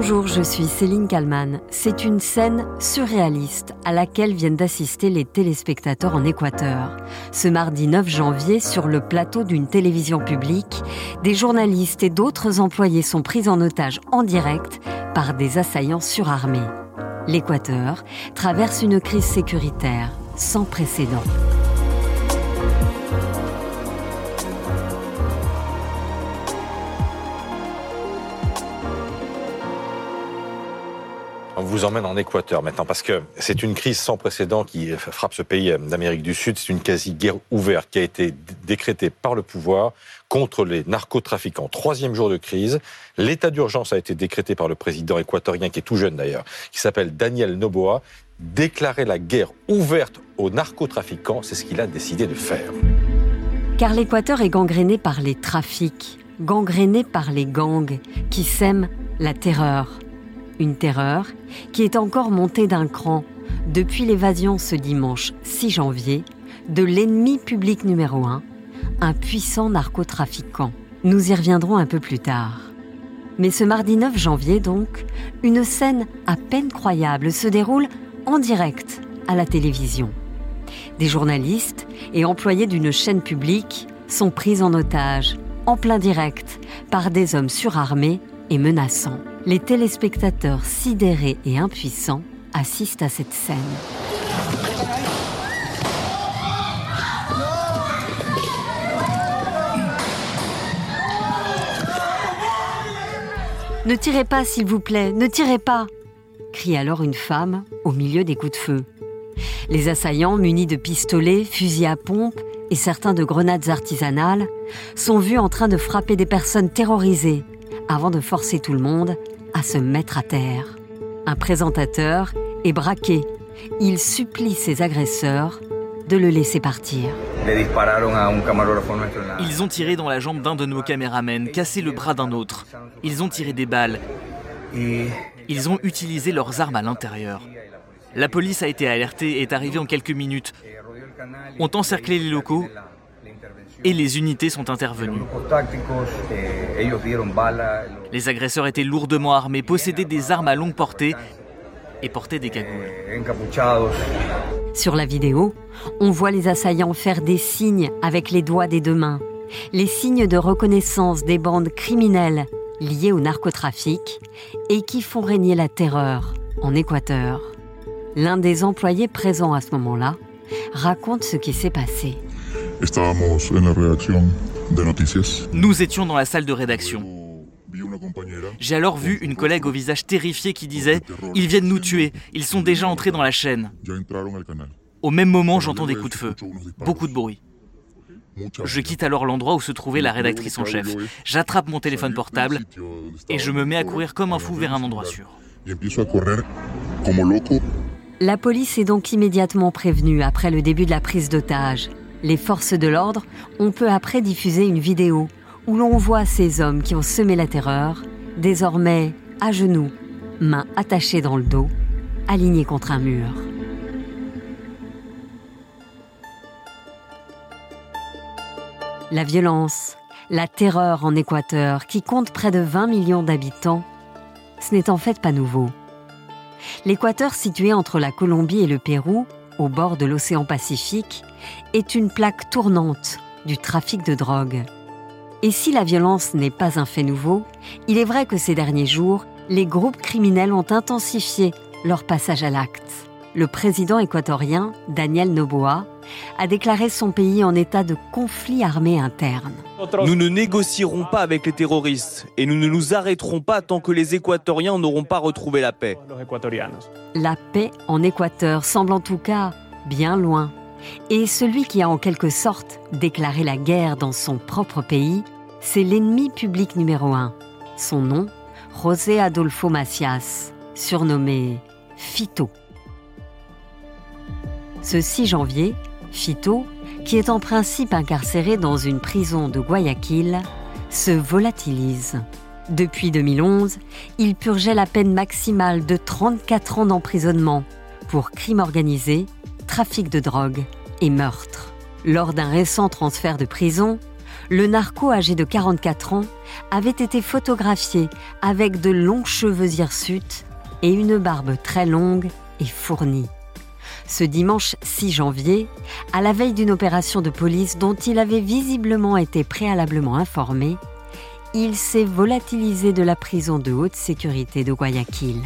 Bonjour, je suis Céline Kalman. C'est une scène surréaliste à laquelle viennent d'assister les téléspectateurs en Équateur. Ce mardi 9 janvier, sur le plateau d'une télévision publique, des journalistes et d'autres employés sont pris en otage en direct par des assaillants surarmés. L'Équateur traverse une crise sécuritaire sans précédent. On vous emmène en Équateur maintenant parce que c'est une crise sans précédent qui frappe ce pays d'Amérique du Sud. C'est une quasi-guerre ouverte qui a été décrétée par le pouvoir contre les narcotrafiquants. Troisième jour de crise. L'état d'urgence a été décrété par le président équatorien, qui est tout jeune d'ailleurs, qui s'appelle Daniel Noboa. Déclarer la guerre ouverte aux narcotrafiquants, c'est ce qu'il a décidé de faire. Car l'Équateur est gangréné par les trafics, gangréné par les gangs qui sèment la terreur une terreur qui est encore montée d'un cran depuis l'évasion ce dimanche 6 janvier de l'ennemi public numéro un, un puissant narcotrafiquant. Nous y reviendrons un peu plus tard. Mais ce mardi 9 janvier donc, une scène à peine croyable se déroule en direct à la télévision. Des journalistes et employés d'une chaîne publique sont pris en otage, en plein direct, par des hommes surarmés et menaçants les téléspectateurs sidérés et impuissants assistent à cette scène. Ne tirez pas, s'il vous plaît, ne tirez pas crie alors une femme au milieu des coups de feu. Les assaillants, munis de pistolets, fusils à pompe et certains de grenades artisanales, sont vus en train de frapper des personnes terrorisées avant de forcer tout le monde à se mettre à terre. Un présentateur est braqué. Il supplie ses agresseurs de le laisser partir. Ils ont tiré dans la jambe d'un de nos caméramens, cassé le bras d'un autre. Ils ont tiré des balles. Ils ont utilisé leurs armes à l'intérieur. La police a été alertée et est arrivée en quelques minutes. Ont encerclé les locaux et les unités sont intervenues. Les agresseurs étaient lourdement armés, possédaient des armes à longue portée et portaient des cagoules. Sur la vidéo, on voit les assaillants faire des signes avec les doigts des deux mains, les signes de reconnaissance des bandes criminelles liées au narcotrafic et qui font régner la terreur en Équateur. L'un des employés présents à ce moment-là raconte ce qui s'est passé. Nous étions dans la salle de rédaction. J'ai alors vu une collègue au visage terrifié qui disait ⁇ Ils viennent nous tuer, ils sont déjà entrés dans la chaîne ⁇ Au même moment, j'entends des coups de feu, beaucoup de bruit. Je quitte alors l'endroit où se trouvait la rédactrice en chef. J'attrape mon téléphone portable et je me mets à courir comme un fou vers un endroit sûr. La police est donc immédiatement prévenue après le début de la prise d'otage. Les forces de l'ordre ont peu après diffusé une vidéo où l'on voit ces hommes qui ont semé la terreur, désormais à genoux, mains attachées dans le dos, alignés contre un mur. La violence, la terreur en Équateur, qui compte près de 20 millions d'habitants, ce n'est en fait pas nouveau. L'Équateur, situé entre la Colombie et le Pérou, au bord de l'océan Pacifique, est une plaque tournante du trafic de drogue. Et si la violence n'est pas un fait nouveau, il est vrai que ces derniers jours, les groupes criminels ont intensifié leur passage à l'acte. Le président équatorien, Daniel Noboa, a déclaré son pays en état de conflit armé interne. Nous ne négocierons pas avec les terroristes et nous ne nous arrêterons pas tant que les Équatoriens n'auront pas retrouvé la paix. La paix en Équateur semble en tout cas bien loin. Et celui qui a en quelque sorte déclaré la guerre dans son propre pays, c'est l'ennemi public numéro un. Son nom, José Adolfo Macias, surnommé Fito. Ce 6 janvier, Fito, qui est en principe incarcéré dans une prison de Guayaquil, se volatilise. Depuis 2011, il purgeait la peine maximale de 34 ans d'emprisonnement pour crime organisé, trafic de drogue et meurtre. Lors d'un récent transfert de prison, le narco âgé de 44 ans avait été photographié avec de longs cheveux hirsutes et une barbe très longue et fournie. Ce dimanche 6 janvier, à la veille d'une opération de police dont il avait visiblement été préalablement informé, il s'est volatilisé de la prison de haute sécurité de Guayaquil.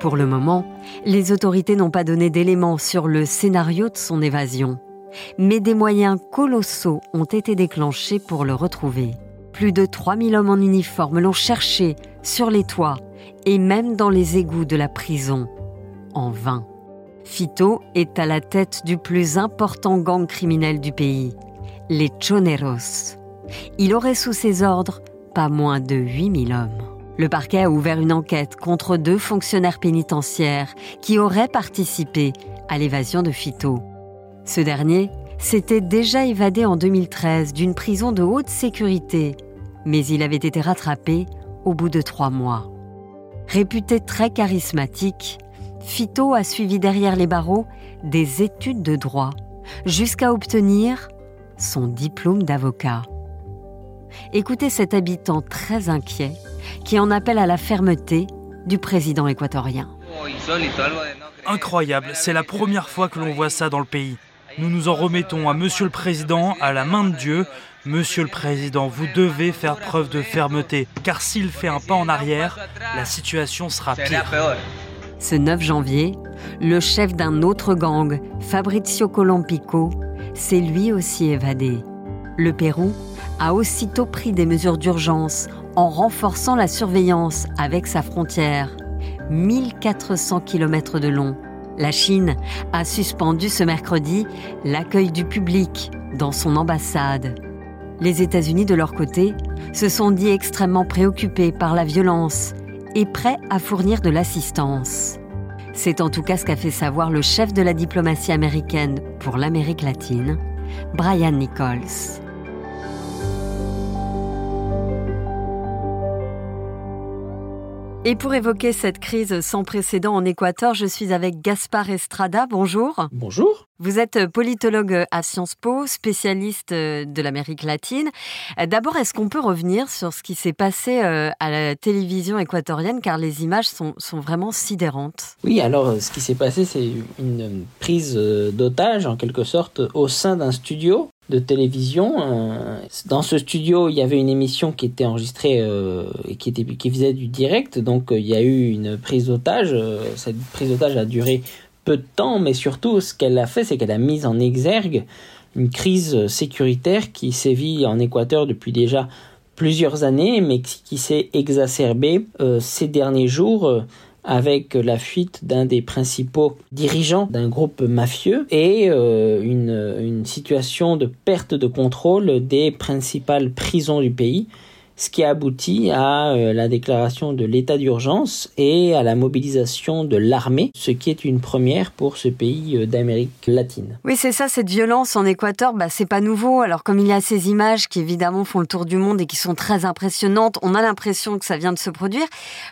Pour le moment, les autorités n'ont pas donné d'éléments sur le scénario de son évasion, mais des moyens colossaux ont été déclenchés pour le retrouver. Plus de 3000 hommes en uniforme l'ont cherché sur les toits et même dans les égouts de la prison, en vain. Fito est à la tête du plus important gang criminel du pays, les Choneros. Il aurait sous ses ordres pas moins de 8000 hommes. Le parquet a ouvert une enquête contre deux fonctionnaires pénitentiaires qui auraient participé à l'évasion de Fito. Ce dernier s'était déjà évadé en 2013 d'une prison de haute sécurité, mais il avait été rattrapé au bout de trois mois. Réputé très charismatique, Fito a suivi derrière les barreaux des études de droit jusqu'à obtenir son diplôme d'avocat. Écoutez cet habitant très inquiet qui en appelle à la fermeté du président équatorien. Incroyable, c'est la première fois que l'on voit ça dans le pays. Nous nous en remettons à Monsieur le Président, à la main de Dieu. Monsieur le Président, vous devez faire preuve de fermeté, car s'il fait un pas en arrière, la situation sera pire. Ce 9 janvier, le chef d'un autre gang, Fabrizio Colompico, s'est lui aussi évadé. Le Pérou a aussitôt pris des mesures d'urgence en renforçant la surveillance avec sa frontière. 1400 km de long. La Chine a suspendu ce mercredi l'accueil du public dans son ambassade. Les États-Unis, de leur côté, se sont dit extrêmement préoccupés par la violence et prêts à fournir de l'assistance. C'est en tout cas ce qu'a fait savoir le chef de la diplomatie américaine pour l'Amérique latine, Brian Nichols. Et pour évoquer cette crise sans précédent en Équateur, je suis avec Gaspard Estrada. Bonjour. Bonjour. Vous êtes politologue à Sciences Po, spécialiste de l'Amérique latine. D'abord, est-ce qu'on peut revenir sur ce qui s'est passé euh, à la télévision équatorienne, car les images sont, sont vraiment sidérantes? Oui, alors ce qui s'est passé, c'est une prise euh, d'otage, en quelque sorte, au sein d'un studio de télévision. Euh, dans ce studio, il y avait une émission qui était enregistrée euh, et qui, faisait du direct. Donc euh, il y a eu une prise d'otage. Cette prise d'otage a duré peu de temps, mais surtout ce qu'elle a fait, c'est qu'elle a mis en exergue une crise sécuritaire qui sévit en Équateur depuis déjà plusieurs années, mais qui s'est exacerbée ces derniers jours avec la fuite d'un des principaux dirigeants d'un groupe mafieux et euh, une situation de perte de contrôle des principales prisons du pays ce qui a abouti à euh, la déclaration de l'état d'urgence et à la mobilisation de l'armée, ce qui est une première pour ce pays euh, d'Amérique latine. Oui, c'est ça, cette violence en Équateur, bah, c'est pas nouveau. Alors comme il y a ces images qui évidemment font le tour du monde et qui sont très impressionnantes, on a l'impression que ça vient de se produire.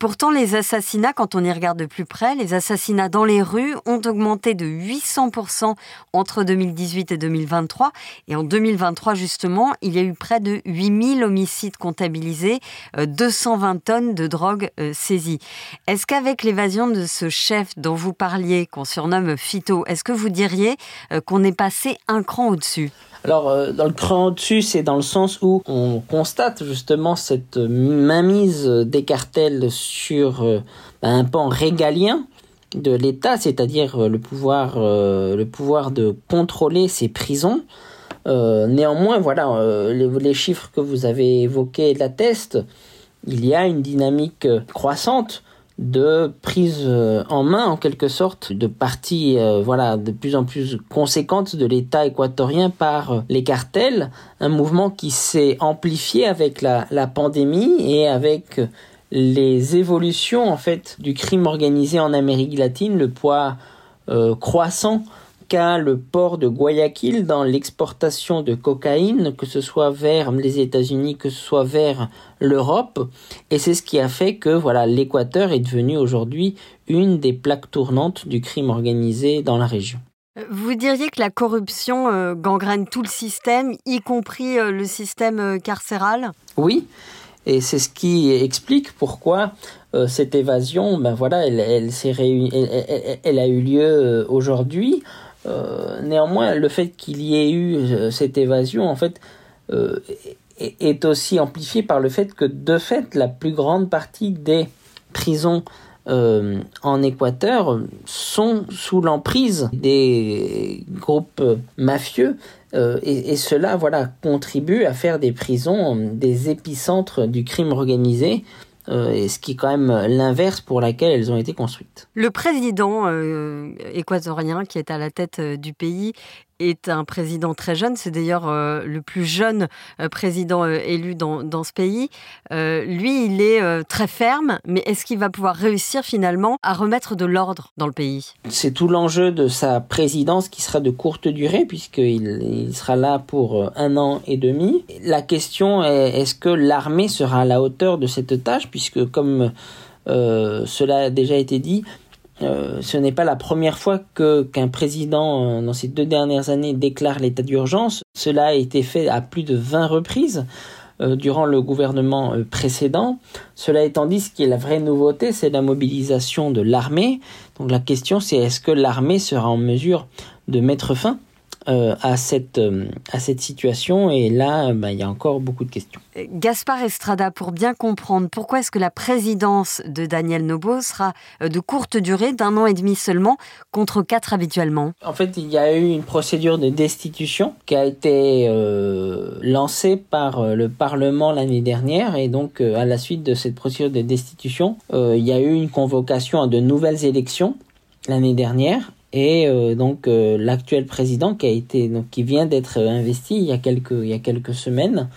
Pourtant, les assassinats, quand on y regarde de plus près, les assassinats dans les rues ont augmenté de 800% entre 2018 et 2023. Et en 2023, justement, il y a eu près de 8000 homicides comptabilisés 220 euh, tonnes de drogue euh, saisies. Est-ce qu'avec l'évasion de ce chef dont vous parliez, qu'on surnomme Fito, est-ce que vous diriez euh, qu'on est passé un cran au-dessus? Alors, dans le cran au-dessus, c'est dans le sens où on constate justement cette mainmise des cartels sur un pan régalien de l'État, c'est-à-dire le pouvoir, le pouvoir de contrôler ces prisons. Euh, néanmoins, voilà, euh, les, chiffres que vous avez évoqués l'attestent. Il y a une dynamique croissante de prise en main en quelque sorte de parties euh, voilà de plus en plus conséquentes de l'État équatorien par les cartels un mouvement qui s'est amplifié avec la, pandémie et avec les évolutions en fait du crime organisé en Amérique latine le poids croissant le port de Guayaquil dans l'exportation de cocaïne, que ce soit vers les États-Unis, que ce soit vers l'Europe. Et c'est ce qui a fait que voilà, l'Équateur est devenu aujourd'hui une des plaques tournantes du crime organisé dans la région. Vous diriez que la corruption gangrène tout le système, y compris le système carcéral? Oui, et c'est ce qui explique pourquoi cette évasion, ben voilà, elle, elle, elle, elle a eu lieu aujourd'hui. Néanmoins, le fait qu'il y ait eu cette évasion, en fait, est aussi amplifié par le fait que, de fait, la plus grande partie des prisons euh, en Équateur sont sous l'emprise des groupes mafieux euh, et, cela voilà contribue à faire des prisons des épicentres du crime organisé euh, et ce qui est quand même l'inverse pour laquelle elles ont été construites. Le président équatorien qui est à la tête du pays est un président très jeune. C'est d'ailleurs euh, le plus jeune euh, président euh, élu dans, dans, ce pays. lui, il est très ferme, mais est-ce qu'il va pouvoir réussir finalement à remettre de l'ordre dans le pays? C'est tout l'enjeu de sa présidence qui sera de courte durée, puisqu'il il sera là pour un an et demi. La question est est-ce que l'armée sera à la hauteur de cette tâche, puisque comme cela a déjà été dit, euh, ce n'est pas la première fois que qu'un président euh, dans ces deux dernières années déclare l'état d'urgence. Cela a été fait à plus de 20 reprises euh, durant le gouvernement précédent. Cela étant dit, ce qui est la vraie nouveauté, c'est la mobilisation de l'armée. Donc la question c'est est-ce que l'armée sera en mesure de mettre fin euh, à, cette, euh, à cette situation. Et là, bah, il y a encore beaucoup de questions. Gaspard Estrada, pour bien comprendre, pourquoi est-ce que la présidence de Daniel Nobo sera de courte durée, d'un an et demi seulement, contre quatre habituellement? En fait, il y a eu une procédure de destitution qui a été lancée par le Parlement l'année dernière. Et donc, à la suite de cette procédure de destitution, il y a eu une convocation à de nouvelles élections l'année dernière et euh, donc euh, l'actuel président qui a été donc qui vient d'être investi il y a quelques il y a quelques semaines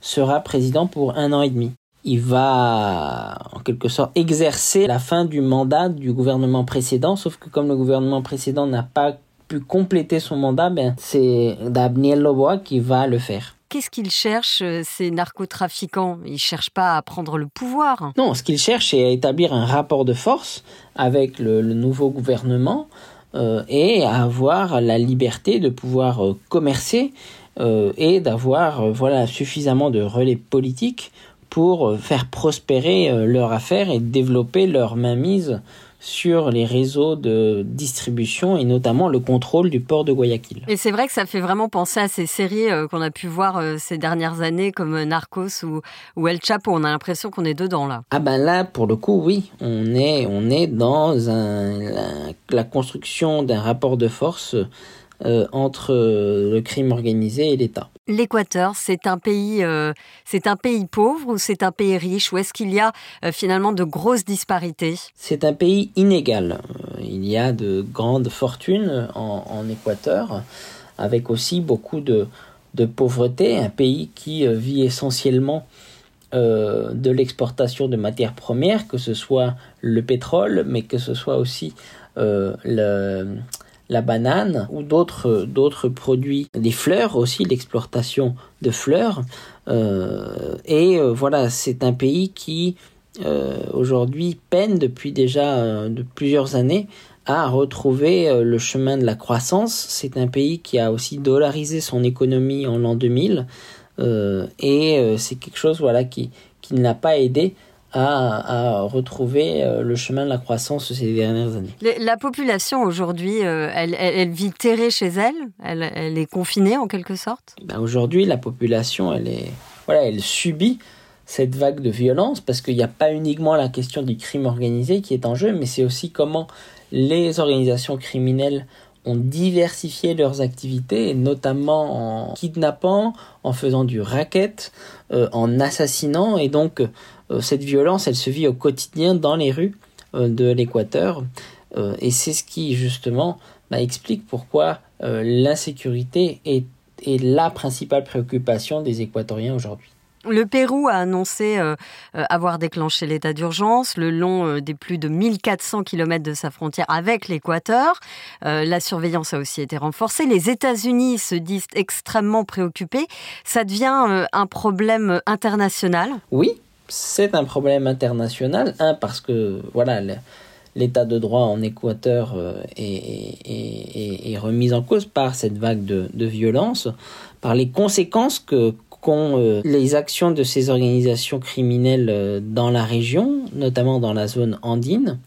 sera président pour un an et demi. Il va en quelque sorte exercer la fin du mandat du gouvernement précédent, sauf que comme le gouvernement précédent n'a pas pu compléter son mandat, ben c'est Daniel Loboa qui va le faire. Qu'est-ce qu'ils cherchent, euh, ces narcotrafiquants? Ils cherchent pas à prendre le pouvoir? Non, ce qu'ils cherchent, c'est à établir un rapport de force avec le, le nouveau gouvernement euh, et avoir la liberté de pouvoir euh, commercer euh, et d'avoir voilà suffisamment de relais politiques pour faire prospérer leur affaire et développer leur mainmise sur les réseaux de distribution et notamment le contrôle du port de Guayaquil. Et c'est vrai que ça fait vraiment penser à ces séries euh, qu'on a pu voir euh, ces dernières années comme euh, Narcos ou, ou El Chapo. On a l'impression qu'on est dedans là. Ah ben là, pour le coup, oui, on est, on est dans un, la construction d'un rapport de force euh, entre euh, le crime organisé et l'État. L'Équateur, c'est un pays, euh, c'est un pays pauvre ou c'est un pays riche ou est-ce qu'il y a finalement de grosses disparités? C'est un pays inégal. Il y a de grandes fortunes en, Équateur, avec aussi beaucoup de, de, pauvreté. Un pays qui vit essentiellement de l'exportation de matières premières, que ce soit le pétrole, mais que ce soit aussi le la banane ou d'autres produits, des fleurs aussi, l'exploitation de fleurs. Euh, et euh, voilà, c'est un pays qui euh, aujourd'hui peine depuis déjà de plusieurs années à retrouver le chemin de la croissance. C'est un pays qui a aussi dollarisé son économie en l'an 2000 et c'est quelque chose voilà qui qui ne l'a pas aidé à, retrouver euh, le chemin de la croissance ces dernières années. La population aujourd'hui, euh, elle, vit terrée chez elle, elle, est confinée en quelque sorte? Ben Aujourd'hui, la population, elle, est, voilà, elle subit cette vague de violence parce qu'il n'y a pas uniquement la question du crime organisé qui est en jeu, mais c'est aussi comment les organisations criminelles ont diversifié leurs activités, notamment en kidnappant, en faisant du racket, euh, en assassinant, et donc cette violence, elle se vit au quotidien dans les rues euh, de l'Équateur. Euh, et c'est ce qui, justement, bah, explique pourquoi l'insécurité est, la principale préoccupation des Équatoriens aujourd'hui. Le Pérou a annoncé avoir déclenché l'état d'urgence le long des plus de 1400 km de sa frontière avec l'Équateur. la surveillance a aussi été renforcée. Les États-Unis se disent extrêmement préoccupés. Ça devient un problème international Oui, c'est un problème international. Un, parce que voilà, l'état de droit en Équateur est, remis en cause par cette vague de, de violence, par les conséquences que qu'ont les actions de ces organisations criminelles dans la région, notamment dans la zone andine.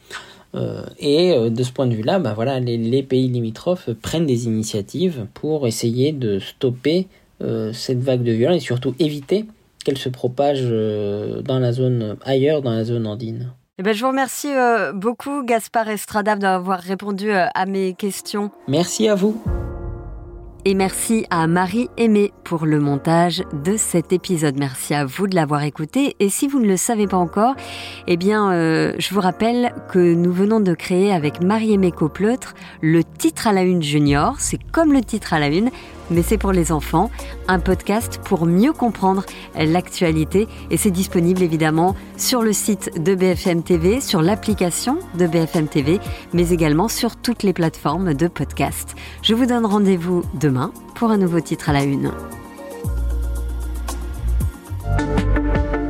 Euh, et euh, de ce point de vue-là, bah voilà, les, pays limitrophes prennent des initiatives pour essayer de stopper euh, cette vague de violence et surtout éviter qu'elle se propage dans la zone ailleurs, dans la zone andine. Eh ben, je vous remercie beaucoup, Gaspard Estrada, d'avoir répondu à mes questions. Merci à vous. Et merci à Marie Aimée pour le montage de cet épisode. Merci à vous de l'avoir écouté. Et si vous ne le savez pas encore, eh bien, euh, je vous rappelle que nous venons de créer avec Marie Aimée Copleutre le titre à la une junior. C'est comme le titre à la une, mais c'est pour les enfants, un podcast pour mieux comprendre l'actualité et c'est disponible évidemment sur le site de BFM TV, sur l'application de BFM TV, mais également sur toutes les plateformes de podcast. Je vous donne rendez-vous demain pour un nouveau titre à la une.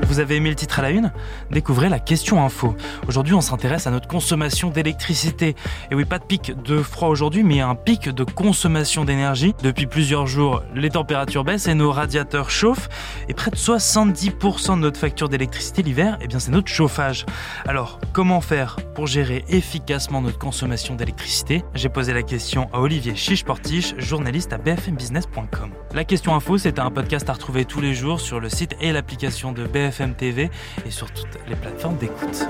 Vous avez aimé le titre à la une Découvrez la question info. Aujourd'hui, on s'intéresse à notre consommation d'électricité. Et oui, pas de pic de froid aujourd'hui, mais un pic de consommation d'énergie. Depuis plusieurs jours, les températures baissent et nos radiateurs chauffent. Et près de 70% de notre facture d'électricité l'hiver, eh bien, c'est notre chauffage. Alors, comment faire pour gérer efficacement notre consommation d'électricité? J'ai posé la question à Olivier Chiche-Portiche, journaliste à bfmbusiness.com. La question info, c'est un podcast à retrouver tous les jours sur le site et l'application de Et sur toutes les plateformes d'écoute.